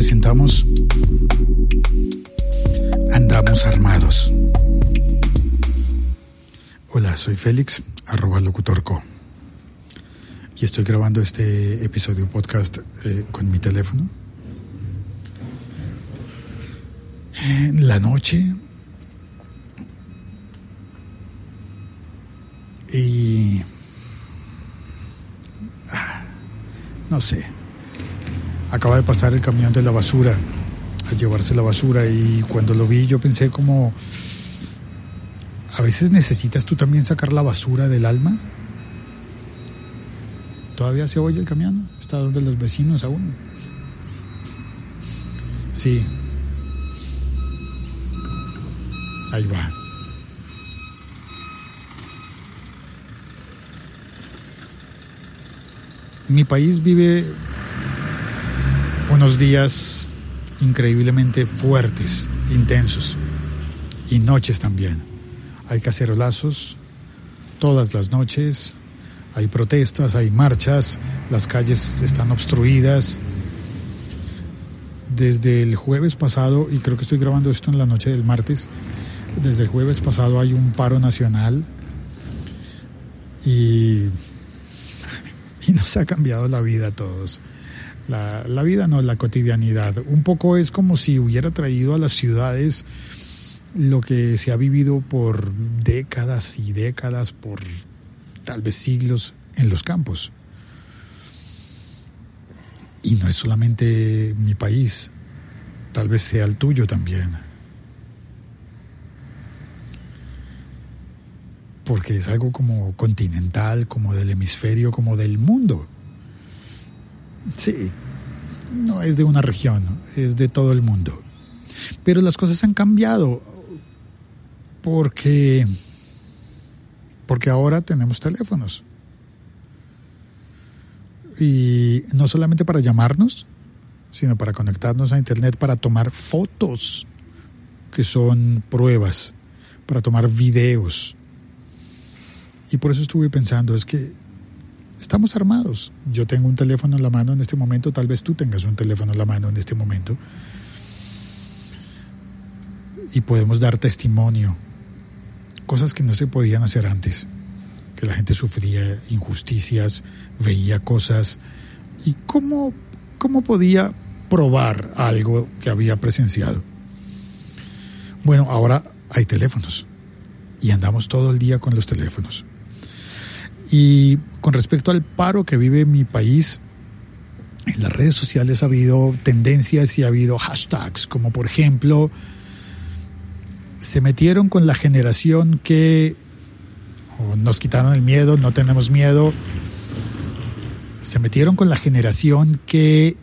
presentamos Andamos Armados. Hola, soy Félix, arroba locutorco. Y estoy grabando este episodio podcast eh, con mi teléfono. En la noche. Y... Ah, no sé acaba de pasar el camión de la basura a llevarse la basura y cuando lo vi yo pensé como, a veces necesitas tú también sacar la basura del alma. ¿Todavía se oye el camión? ¿Está donde los vecinos aún? Sí. Ahí va. Mi país vive unos días increíblemente fuertes, intensos, y noches también. Hay cacerolazos todas las noches, hay protestas, hay marchas, las calles están obstruidas. Desde el jueves pasado, y creo que estoy grabando esto en la noche del martes, desde el jueves pasado hay un paro nacional y, y nos ha cambiado la vida a todos. La, vida no, la cotidianidad. Un poco es como si hubiera traído a las ciudades lo que se ha vivido por décadas y décadas, por tal vez siglos en los campos. Y no es solamente mi país, tal vez sea el tuyo también. Porque es algo como continental, como del hemisferio, como del mundo. Sí, no es de una región, es de todo el mundo. Pero las cosas han cambiado porque porque ahora tenemos teléfonos. Y no solamente para llamarnos, sino para conectarnos a internet para tomar fotos que son pruebas, para tomar videos. Y por eso estuve pensando, es que Estamos armados. Yo tengo un teléfono en la mano en este momento, tal vez tú tengas un teléfono en la mano en este momento. Y podemos dar testimonio. Cosas que no se podían hacer antes. Que la gente sufría injusticias, veía cosas. ¿Y cómo, cómo podía probar algo que había presenciado? Bueno, ahora hay teléfonos. Y andamos todo el día con los teléfonos. Y con respecto al paro que vive mi país, en las redes sociales ha habido tendencias y ha habido hashtags, como por ejemplo, se metieron con la generación que nos quitaron el miedo, no tenemos miedo, se metieron con la generación que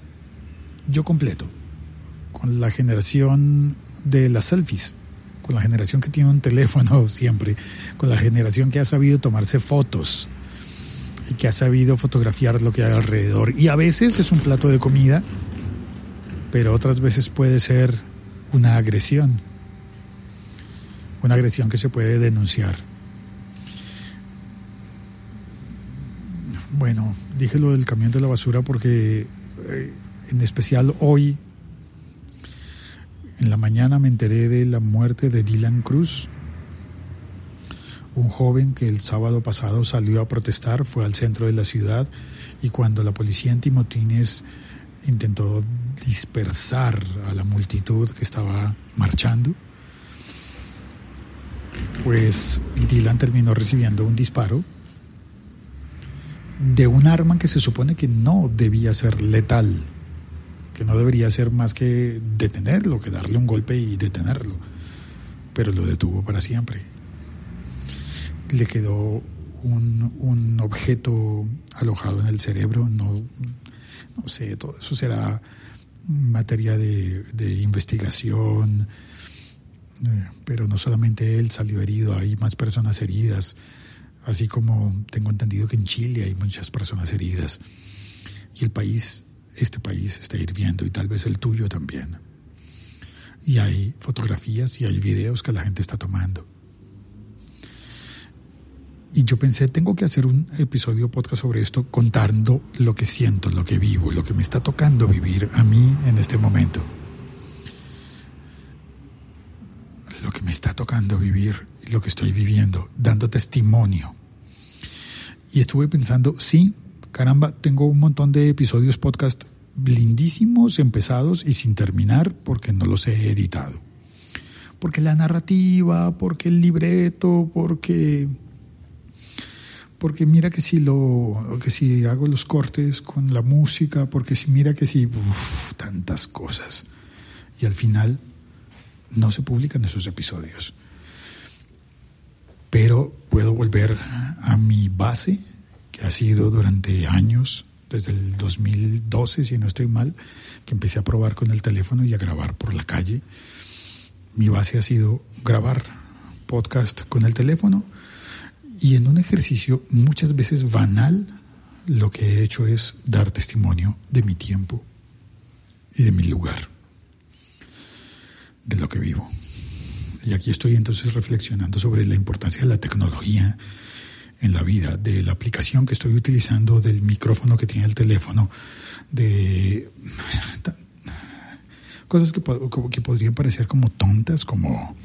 yo completo, con la generación de las selfies, con la generación que tiene un teléfono siempre, con la generación que ha sabido tomarse fotos, y que ha sabido fotografiar lo que hay alrededor. Y a veces es un plato de comida, pero otras veces puede ser una agresión, una agresión que se puede denunciar. Bueno, dije lo del camión de la basura porque eh, en especial hoy, en la mañana me enteré de la muerte de Dylan Cruz, un joven que el sábado pasado salió a protestar fue al centro de la ciudad y cuando la policía antimotines intentó dispersar a la multitud que estaba marchando, pues Dylan terminó recibiendo un disparo de un arma que se supone que no debía ser letal, que no debería ser más que detenerlo, que darle un golpe y detenerlo, pero lo detuvo para siempre le quedó un, objeto alojado en el cerebro, no, no sé, todo eso será materia de, de investigación, eh, pero no solamente él salió herido, hay más personas heridas, así como tengo entendido que en Chile hay muchas personas heridas, y el país, este país está hirviendo, y tal vez el tuyo también. Y hay fotografías y hay videos que la gente está tomando Y yo pensé, tengo que hacer un episodio podcast sobre esto contando lo que siento, lo que vivo, lo que me está tocando vivir a mí en este momento. Lo que me está tocando vivir lo que estoy viviendo, dando testimonio. Y estuve pensando, sí, caramba, tengo un montón de episodios podcast lindísimos, empezados y sin terminar porque no los he editado. Porque la narrativa, porque el libreto, porque porque mira que si lo que si hago los cortes con la música, porque si mira que si tantas cosas y al final no se publican esos episodios. Pero puedo volver a mi base que ha sido durante años desde el 2012, si no estoy mal, que empecé a probar con el teléfono y a grabar por la calle. Mi base ha sido grabar podcast con el teléfono y en un ejercicio muchas veces banal, lo que he hecho es dar testimonio de mi tiempo y de mi lugar, de lo que vivo. Y aquí estoy entonces reflexionando sobre la importancia de la tecnología en la vida, de la aplicación que estoy utilizando, del micrófono que tiene el teléfono, de cosas que, que podrían parecer como tontas, como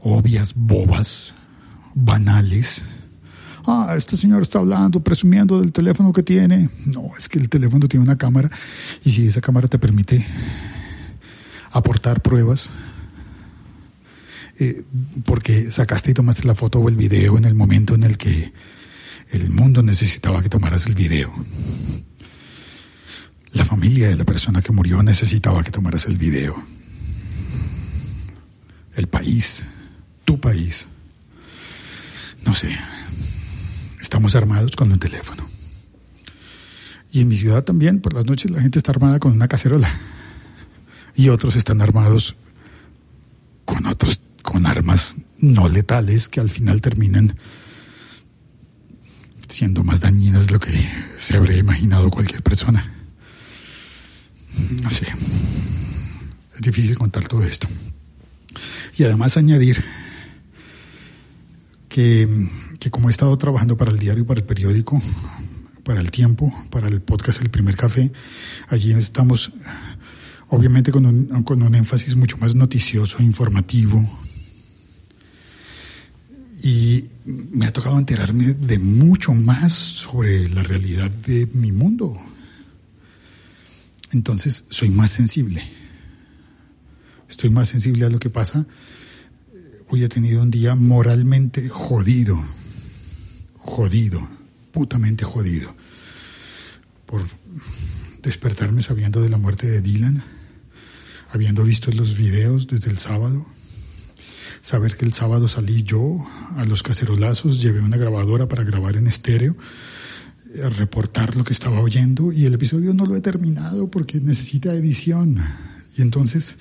obvias, bobas, banales. Ah, este señor está hablando, presumiendo del teléfono que tiene. No, es que el teléfono tiene una cámara y si esa cámara te permite aportar pruebas, eh, porque sacaste y tomaste la foto o el video en el momento en el que el mundo necesitaba que tomaras el video. La familia de la persona que murió necesitaba que tomaras el video. El país, tu país. No sé. Estamos armados con un teléfono. Y en mi ciudad también, por las noches la gente está armada con una cacerola. Y otros están armados con otros con armas no letales que al final terminan siendo más dañinas de lo que se habría imaginado cualquier persona. No sé. Es difícil contar todo esto. Y además añadir que, como he estado trabajando para el diario, para el periódico, para el tiempo, para el podcast El Primer Café, allí estamos obviamente con un, con un énfasis mucho más noticioso, informativo, y me ha tocado enterarme de mucho más sobre la realidad de mi mundo. Entonces soy más sensible. Estoy más sensible a lo que pasa. Hoy he tenido un día moralmente jodido. Jodido. Putamente jodido. Por despertarme sabiendo de la muerte de Dylan. Habiendo visto los videos desde el sábado saber que el sábado salí yo a los cacerolazos, llevé una grabadora para grabar en estéreo, eh, reportar lo que estaba oyendo y el episodio no lo he terminado porque necesita edición. Y entonces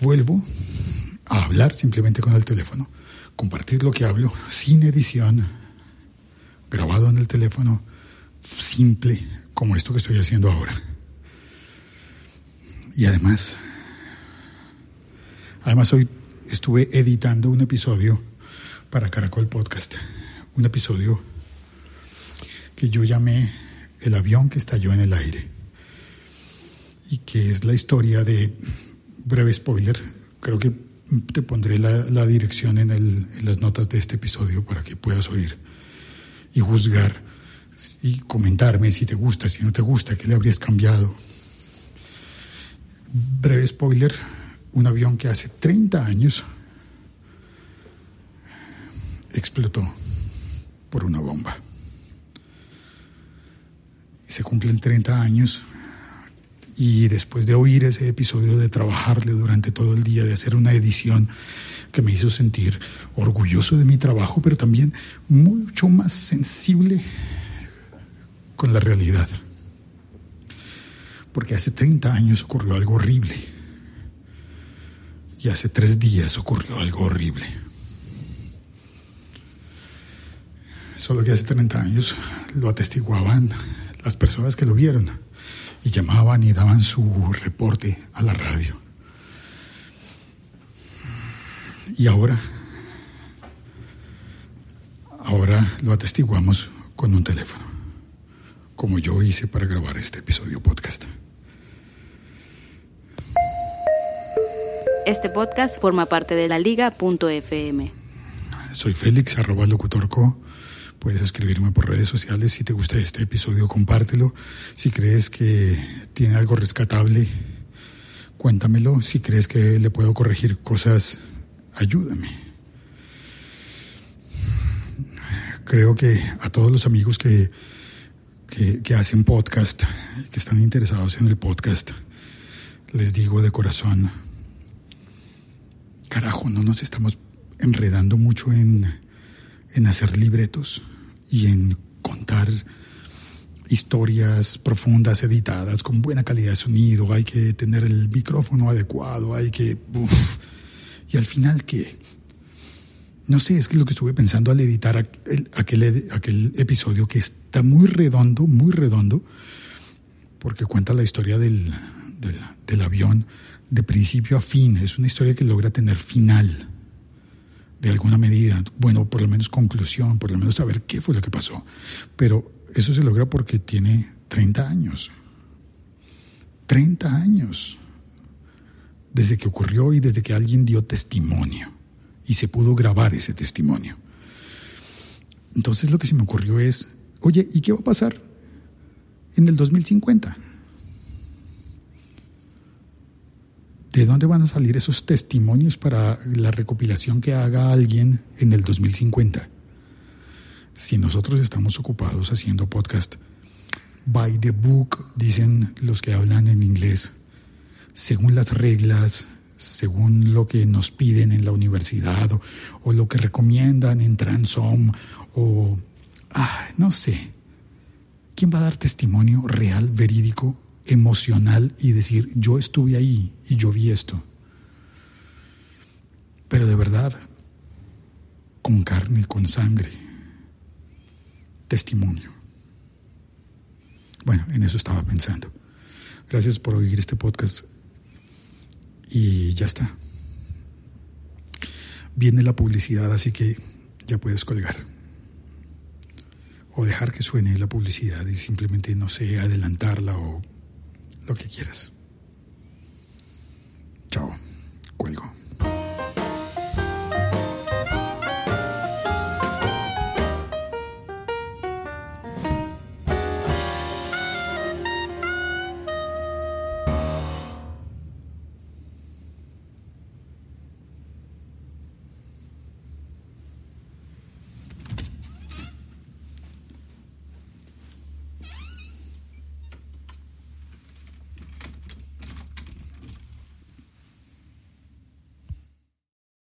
vuelvo a hablar simplemente con el teléfono, compartir lo que hablo sin edición, grabado en el teléfono, simple como esto que estoy haciendo ahora. Y además, además hoy estuve editando un episodio para Caracol Podcast, un episodio que yo llamé El avión que estalló en el aire y que es la historia de, breve spoiler, creo que te pondré la, dirección en, en las notas de este episodio para que puedas oír y juzgar y comentarme si te gusta, si no te gusta, qué le habrías cambiado. Breve spoiler, un avión que hace 30 años explotó por una bomba. Se cumplen 30 años y después de oír ese episodio, de trabajarle durante todo el día, de hacer una edición que me hizo sentir orgulloso de mi trabajo, pero también mucho más sensible con la realidad. Porque hace 30 años ocurrió algo horrible y hace tres días ocurrió algo horrible. Solo que hace 30 años lo atestiguaban las personas que lo vieron y llamaban y daban su reporte a la radio. Y ahora, ahora lo atestiguamos con un teléfono, como yo hice para grabar este episodio podcast. Este podcast forma parte de la liga.fm. Soy Félix, arroba locutorco. Puedes escribirme por redes sociales. Si te gusta este episodio, compártelo. Si crees que tiene algo rescatable, cuéntamelo. Si crees que le puedo corregir cosas, ayúdame. Creo que a todos los amigos que, que, hacen podcast, que están interesados en el podcast, les digo de corazón, carajo, no nos estamos enredando mucho en, en hacer libretos y en contar historias profundas, editadas, con buena calidad de sonido, hay que tener el micrófono adecuado, hay que... y al final, ¿qué? No sé, es que lo que estuve pensando al editar aquel, aquel, episodio que está muy redondo, muy redondo, porque cuenta la historia del, del avión de principio a fin, es una historia que logra tener final de alguna medida, bueno, por lo menos conclusión, por lo menos saber qué fue lo que pasó. Pero eso se logra porque tiene 30 años. 30 años. Desde que ocurrió y desde que alguien dio testimonio. Y se pudo grabar ese testimonio. Entonces lo que se me ocurrió es, oye, ¿y qué va a pasar en el 2050? ¿De dónde van a salir esos testimonios para la recopilación que haga alguien en el 2050? Si nosotros estamos ocupados haciendo podcast by the book, dicen los que hablan en inglés, según las reglas, según lo que nos piden en la universidad o, o lo que recomiendan en Transom o, ah, no sé. ¿Quién va a dar testimonio real, verídico emocional y decir, yo estuve ahí y yo vi esto. Pero de verdad, con carne, con sangre, testimonio. Bueno, en eso estaba pensando. Gracias por oír este podcast y ya está. Viene la publicidad, así que ya puedes colgar. O dejar que suene la publicidad y simplemente, no sé, adelantarla o lo que quieras. Chao, cuelgo.